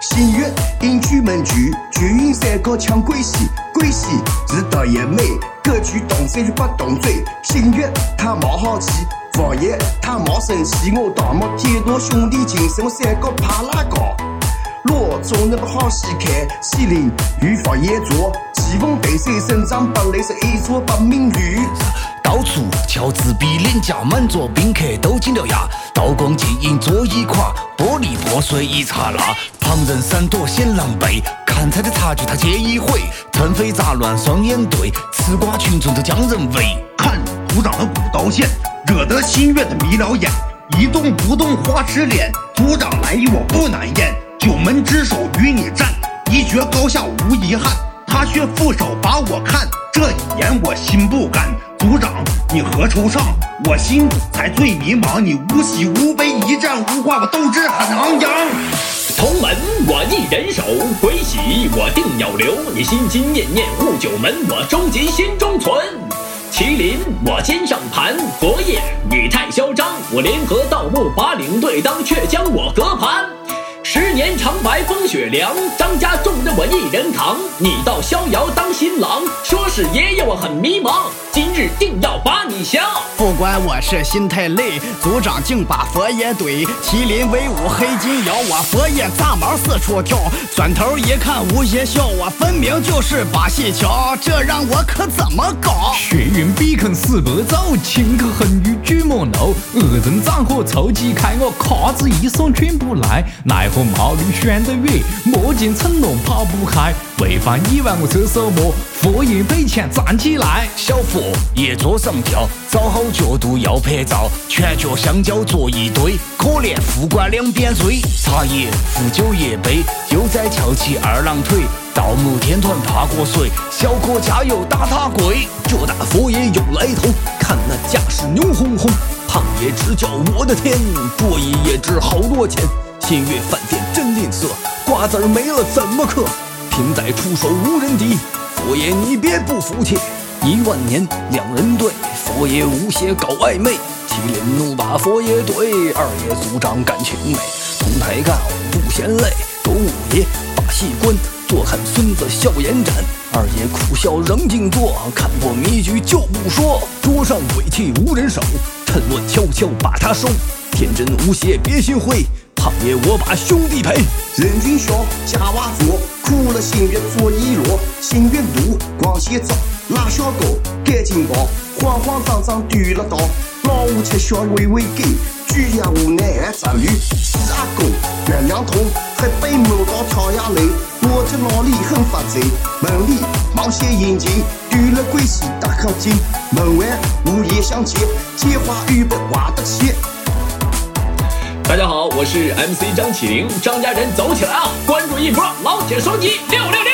新月引巨门局，巨云山高抢桂西，桂西是导演美，歌曲动山就不动嘴。新月他冇好气，佛爷他冇生气，我大漠天罗兄弟情深，我山高怕拉高。罗总那不好戏看，西林与佛爷做，棋逢对手生长不累是一座不名誉。到处敲纸笔，脸颊满座宾客都惊了牙。刀光剑影桌椅垮，玻璃破碎一刹那。旁人闪躲显狼狈，看菜的茶具他皆已毁。趁非杂乱双眼对，吃瓜群众都将人围。看组长的古道线，惹得心月的迷了眼。一动不动花痴脸，组长来意我不难咽。九门之首与你战，一决高下无遗憾。他却负手把我看，这一眼我心不甘。组长，你何愁上？我心才最迷茫。你无喜无悲，一战无话，我斗志很昂扬。同门我一人守，鬼喜我定要留。你心心念念护九门，我终极心中存。麒麟我肩上盘，佛爷你太嚣张。我联合盗墓把领队当，却将我隔盘。风雪凉，张家重任我一人扛。你到逍遥当新郎，说是爷爷我很迷茫。今日定要把你降。不管我是心太累，组长竟把佛爷怼。麒麟威武黑金摇，我佛爷炸毛四处跳。转头一看无邪笑，我分明就是把戏瞧。这让我可怎么搞？血云比肯十八招，秦可横于巨魔楼。恶人战火凑几开，我咔子一双全部来。奈何毛驴选得远，莫见成龙跑不开。违反一万我这手魔，佛爷北前站起来。小佛爷桌上跳，找好角度要拍照，全脚香蕉坐一堆，可怜副官两边追。茶叶扶酒一杯，又在翘起二郎腿。盗墓天团怕过水，小可加油打他跪。这大佛爷有来头，看那架势牛哄哄。胖爷直叫我的天，桌椅也值好多钱。新月饭店真吝啬，瓜子儿没了怎么嗑？贫仔出手无人敌，佛爷你别不服气。一万年两人对，佛爷无邪搞暧昧。麒麟怒把佛爷怼，二爷组长感情美。同台干不嫌累，周五爷把戏关，坐看孙子笑颜展。二爷苦笑仍静坐，看破迷局就不说。桌上鬼气无人守，趁乱悄悄把他收。天真无邪别心灰。胖爷，我把兄弟陪。人群小，假娃做，苦了心月做一摞。心月路，光。线照，拉小狗，赶紧跑，慌慌张张丢了刀。老五吃小微微给，居家无奈爱杂鱼。四阿公月亮痛，还被闷到跳下来。我这老李很发财，门里忙些阴劲，丢了关系打可紧。门外午夜相见，借花预备挖得起。大家好，我是 MC 张起灵，张家人走起来啊！关注一波，老铁双击六六六。